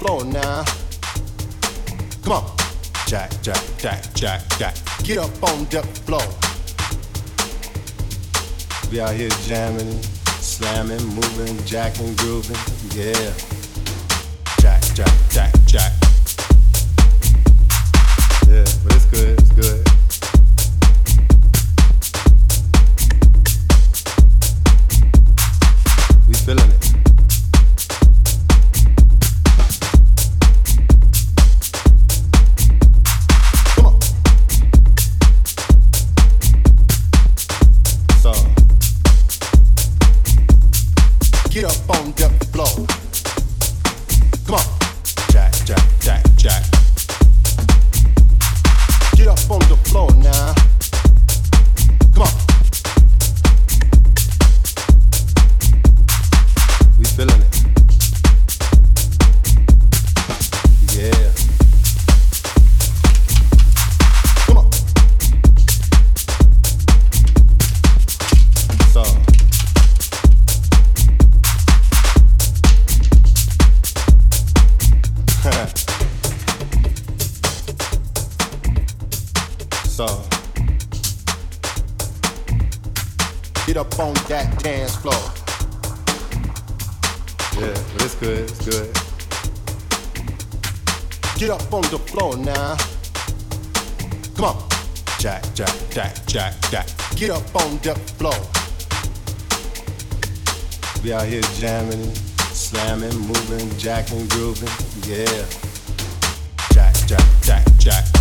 floor now. Come on, Jack, Jack, Jack, Jack, Jack. Get up on the floor. Be out here jamming, slamming, moving, jacking, grooving, yeah. Get up on the floor. Come on. Jack, jack, jack, jack. Get up on the floor now. get up on the floor now. Come on. Jack, jack, jack, jack, jack. Get up on the floor. We out here jamming, slamming, moving, jacking, grooving. Yeah. Jack, jack, jack, jack.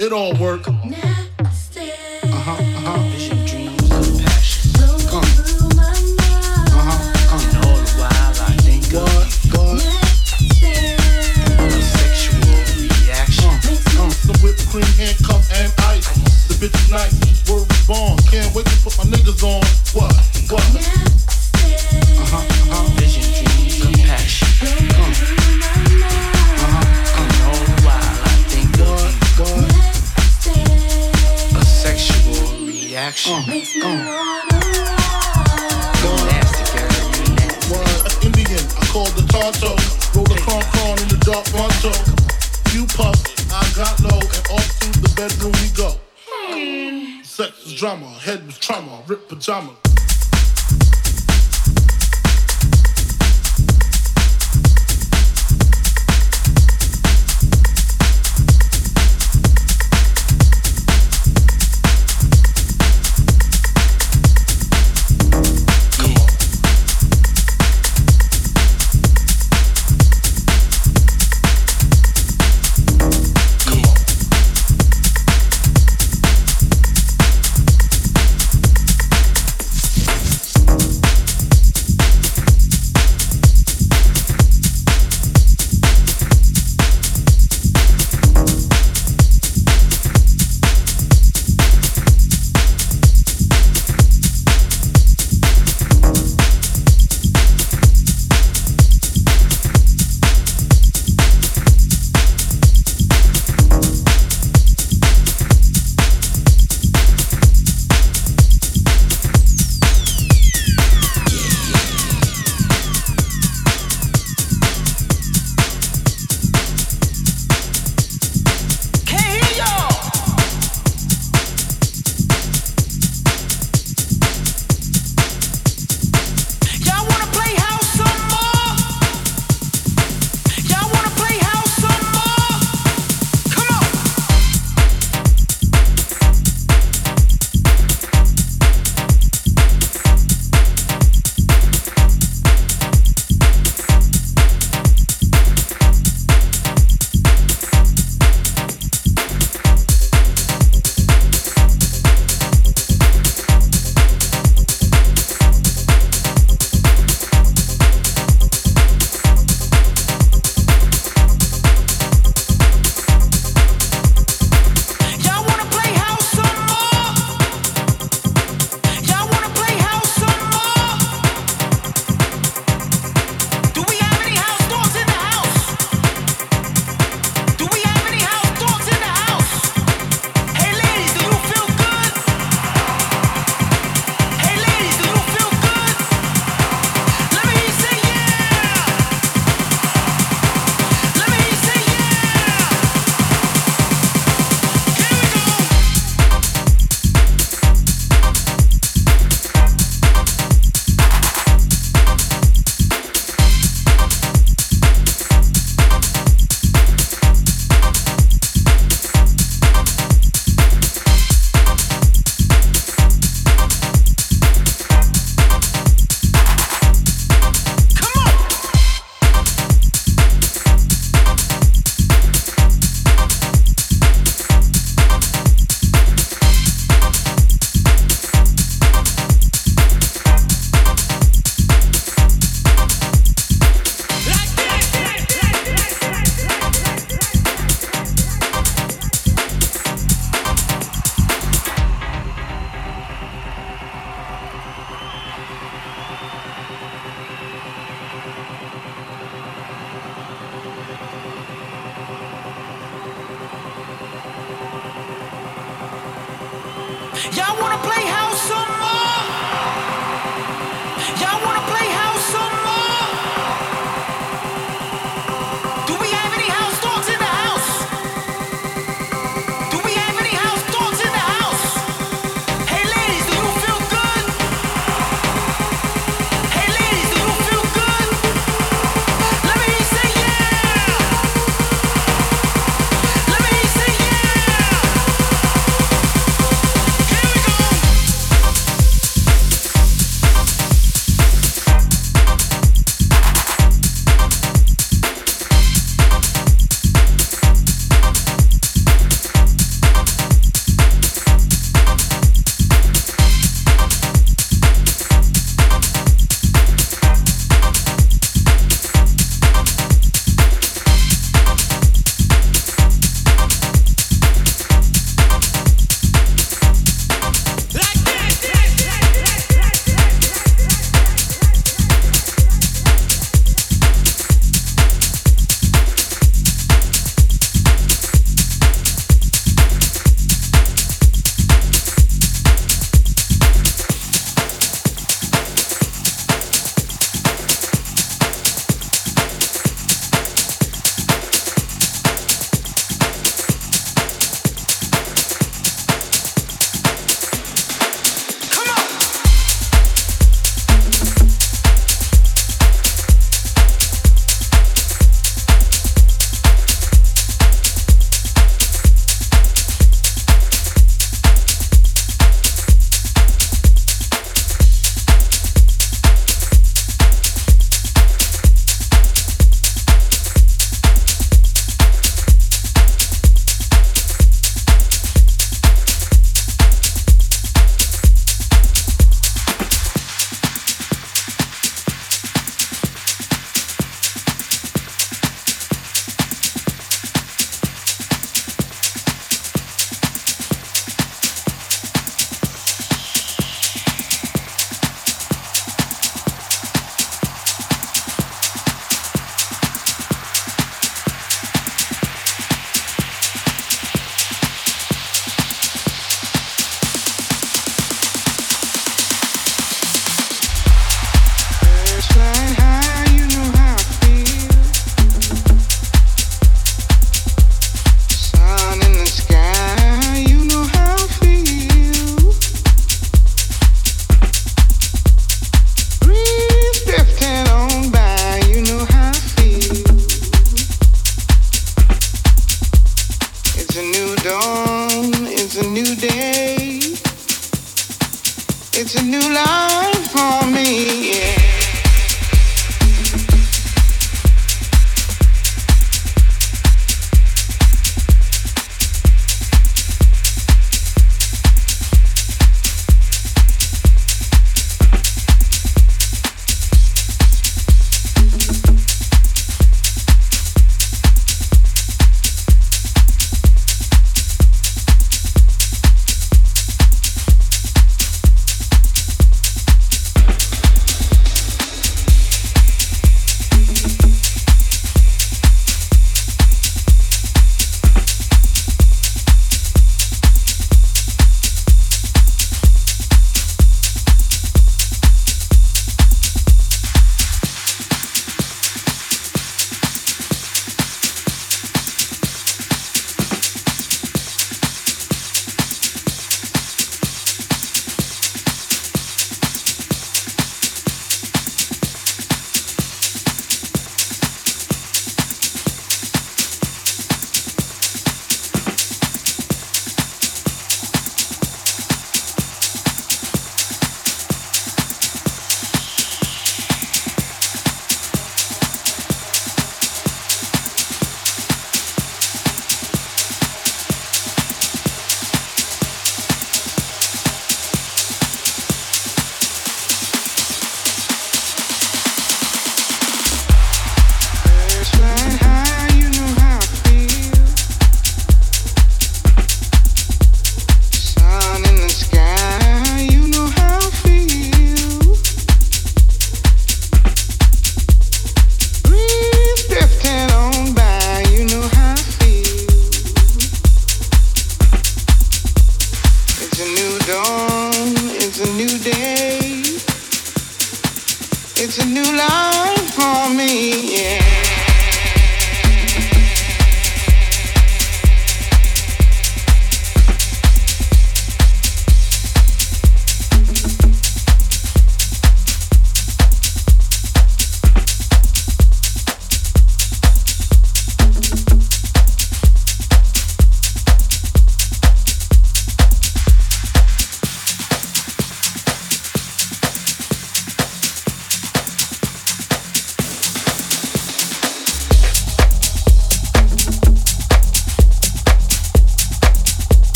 It all work. bitch trauma,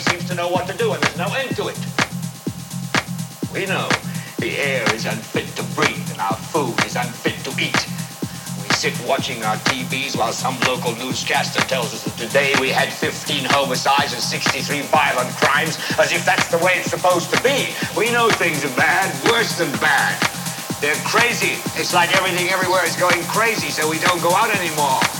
seems to know what to do, and there's no end to it. We know the air is unfit to breathe, and our food is unfit to eat We sit watching our TVs while some local newscaster tells us that today we had 15 homicides and 63 violent crimes, as if that's the way it's supposed to be. We know things are bad, worse than bad. They're crazy. It's like everything everywhere is going crazy, so we don't go out anymore.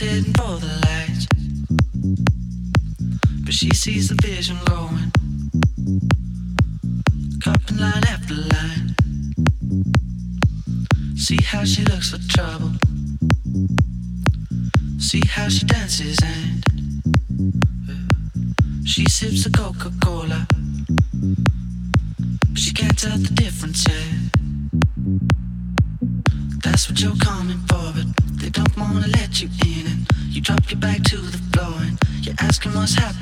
is hidden for the lights. But she sees the vision growing. Cupping line after line. See how she looks for trouble. See how she dances and uh, she sips a Coca Cola. But she can't tell the difference yet. That's what you're coming. What's happening?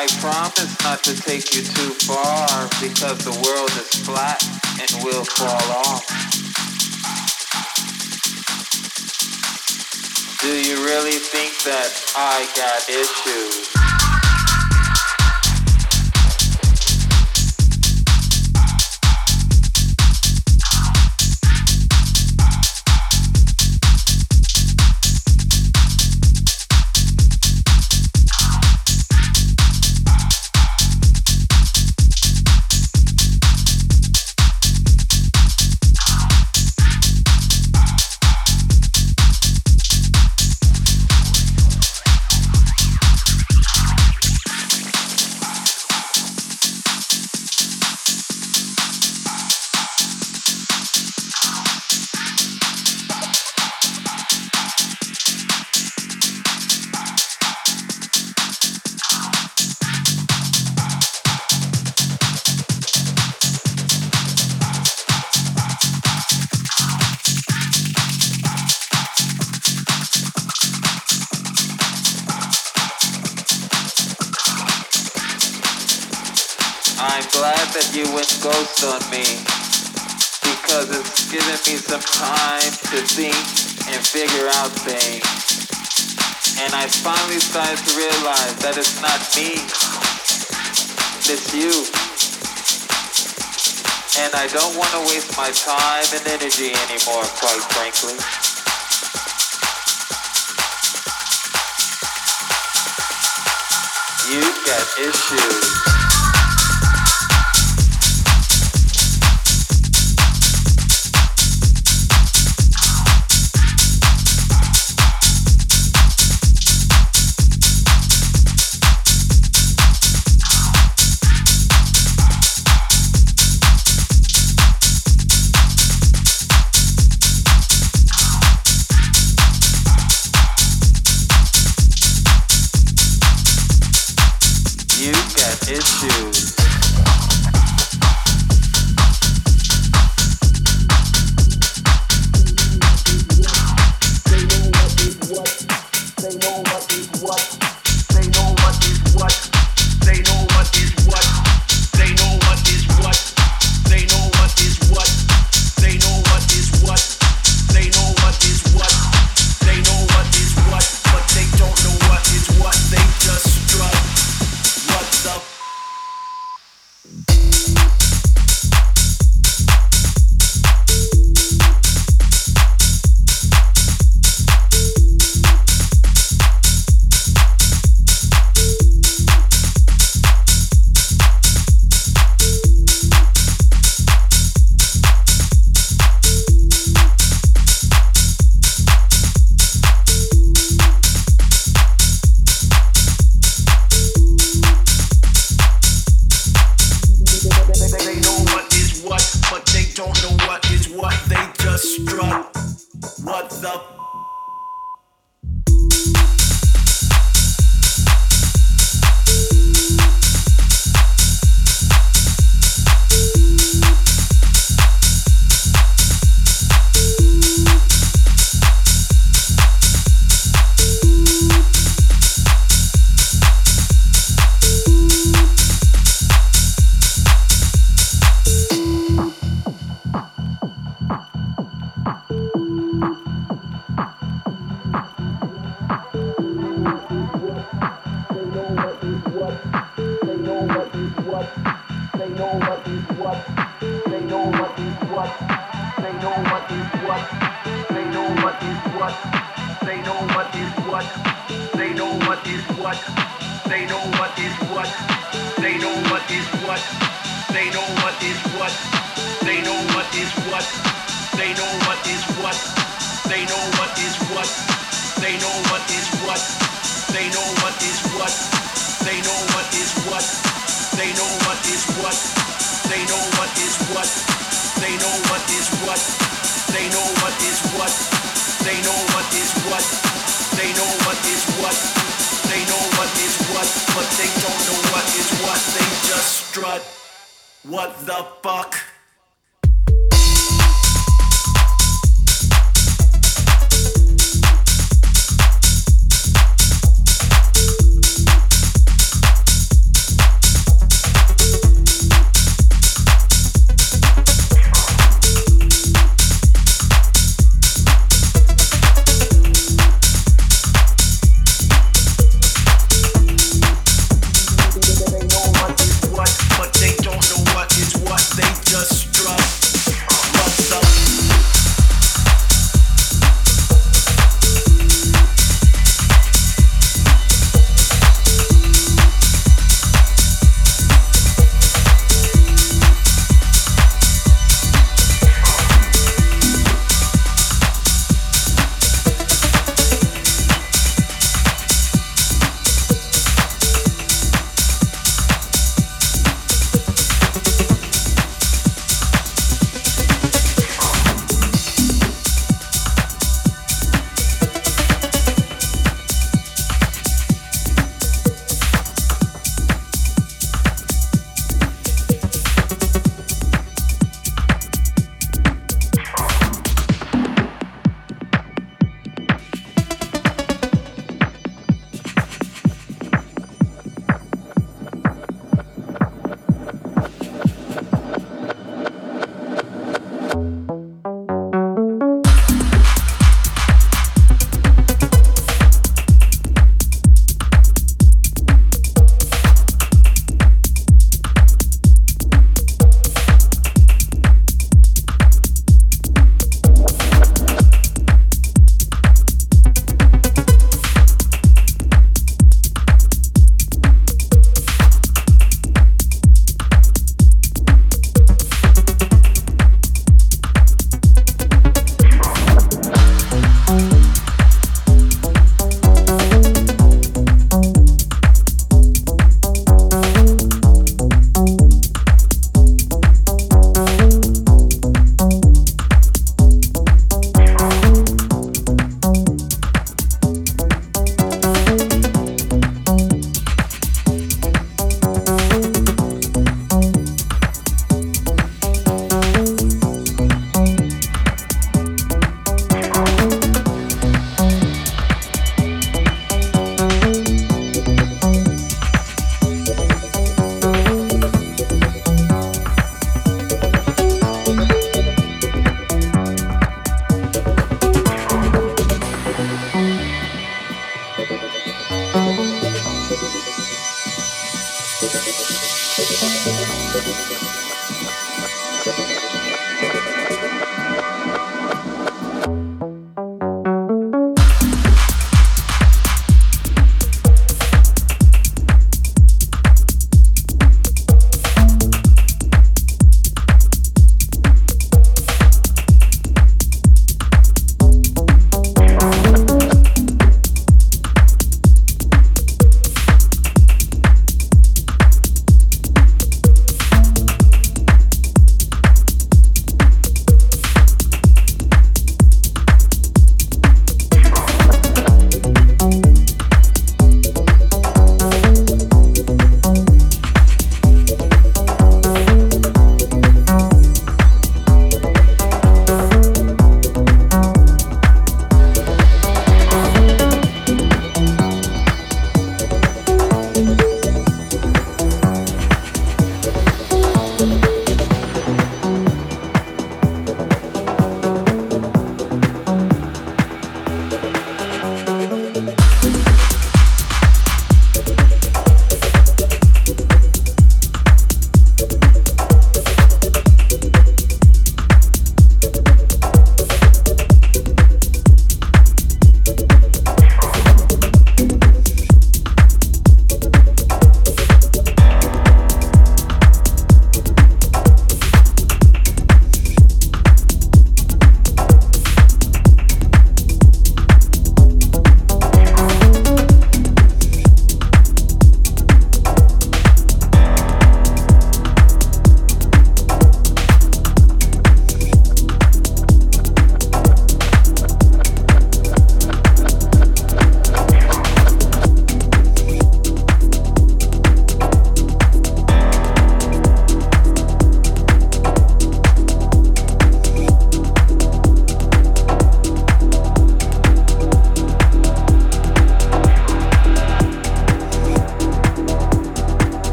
I promise not to take you too far because the world is flat and will fall off. Do you really think that I got issues? don't want to waste my time and energy anymore, quite frankly. You've got issues.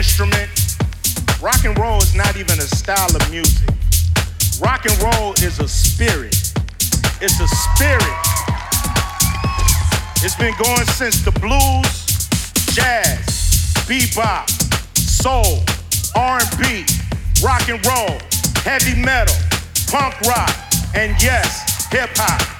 Instrument. Rock and roll is not even a style of music. Rock and roll is a spirit. It's a spirit. It's been going since the blues, jazz, bebop, soul, R&B, rock and roll, heavy metal, punk rock, and yes, hip hop.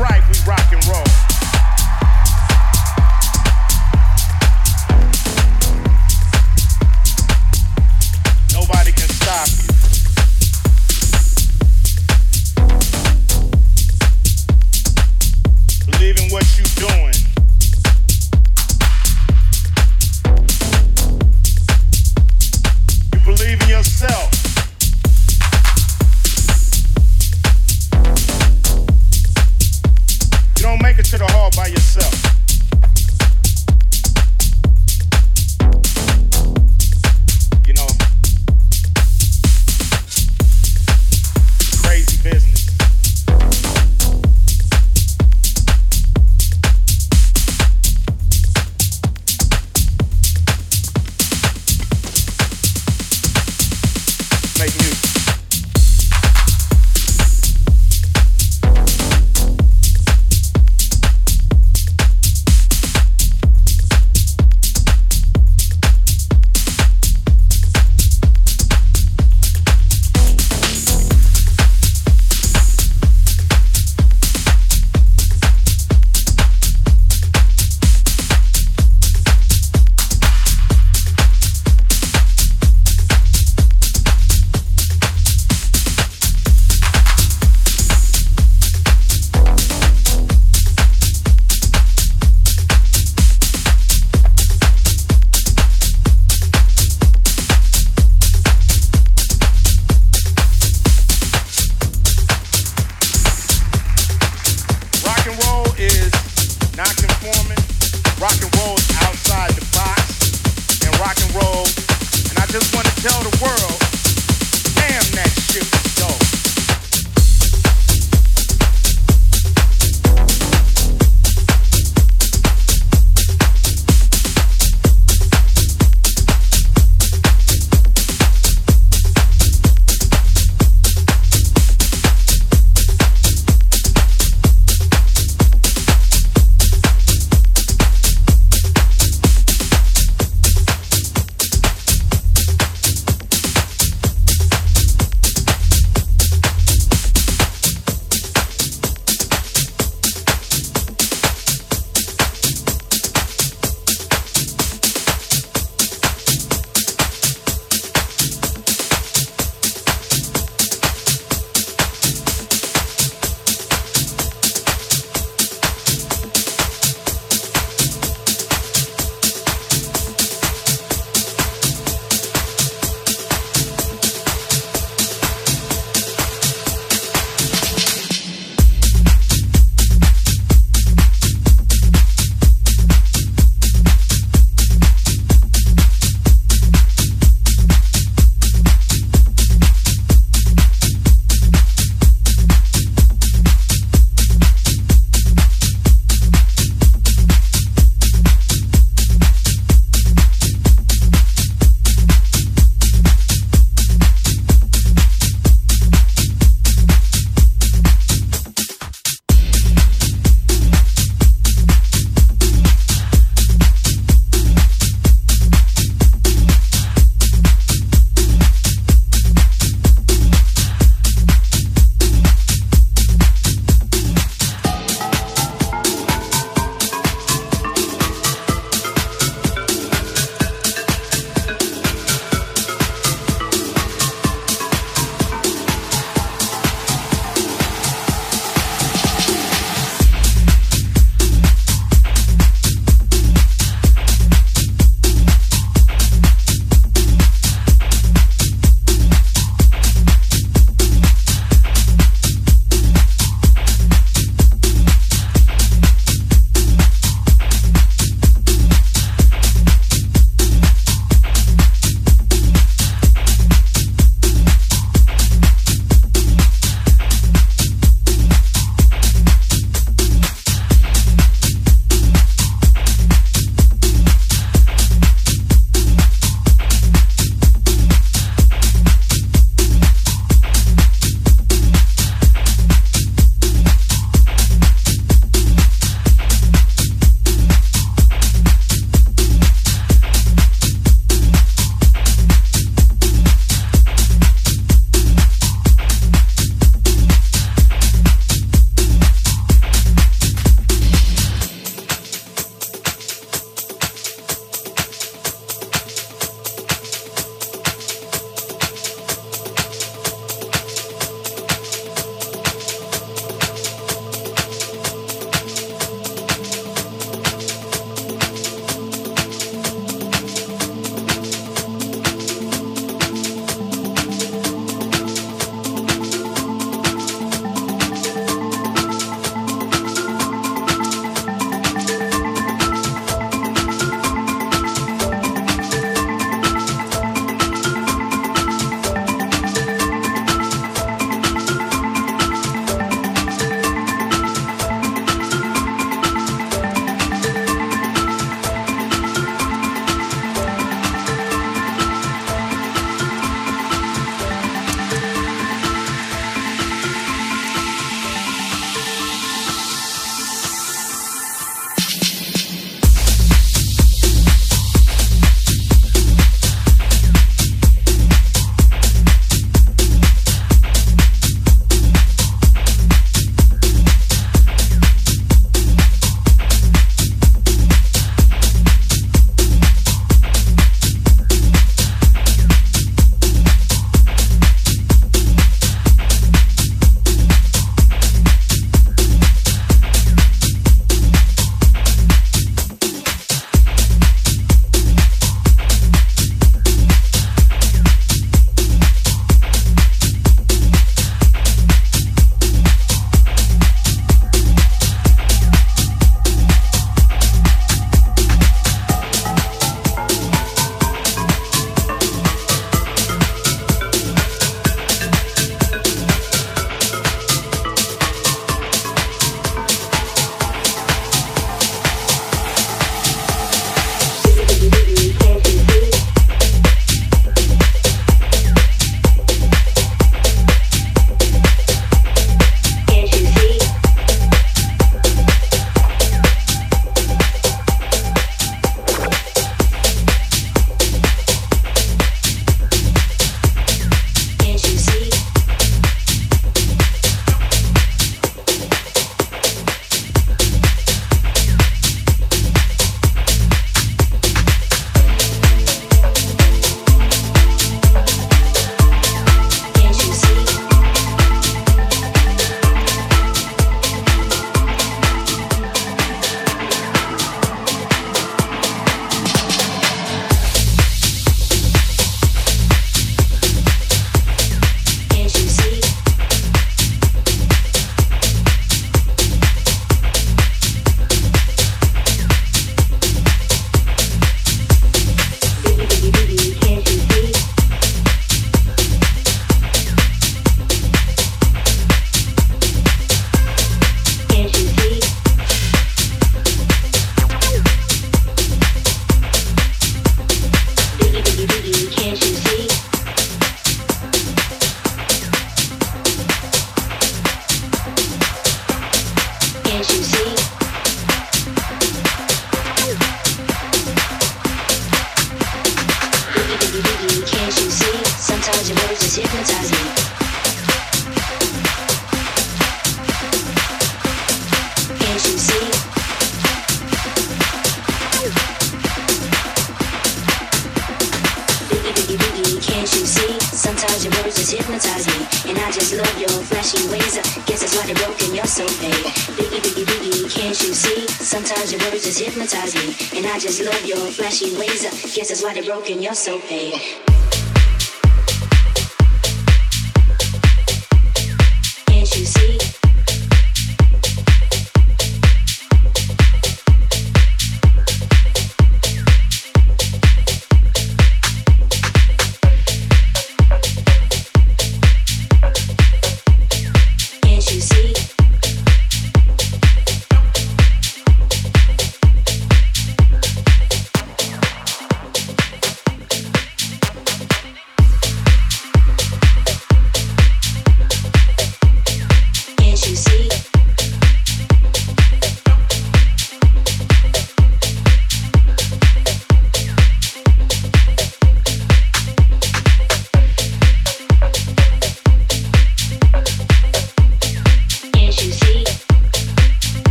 Right, we rock and roll.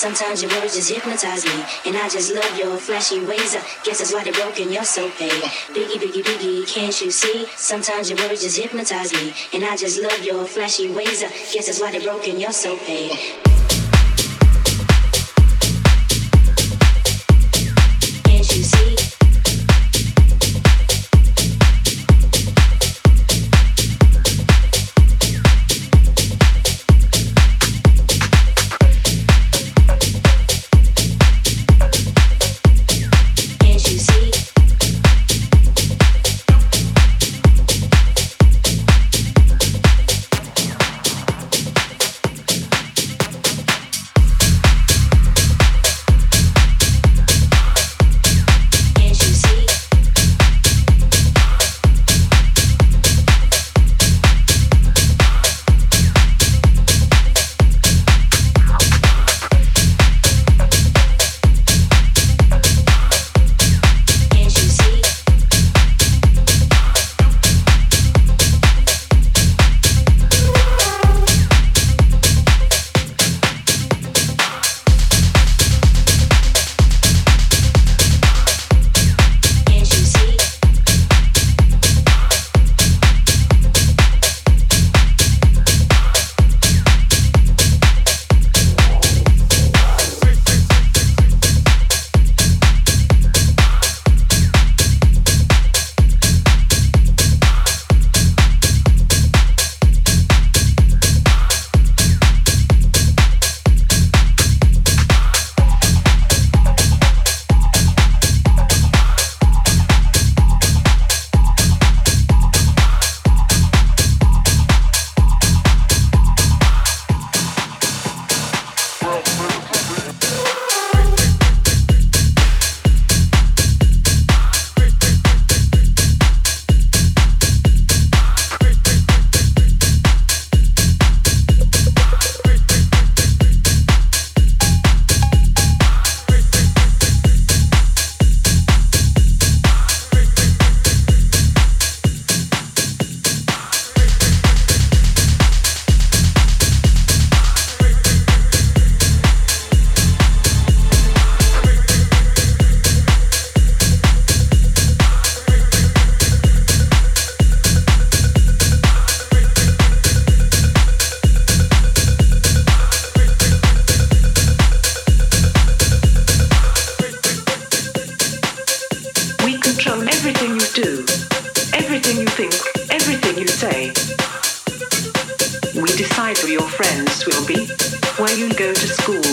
Sometimes your words just hypnotize me, and I just love your flashy ways. I guess that's why they're broken. You're so paid. Biggie, biggie, biggie, can't you see? Sometimes your words just hypnotize me, and I just love your flashy ways. I guess that's why they're broken. You're so paid. do, everything you think, everything you say. We decide who your friends will be, where you go to school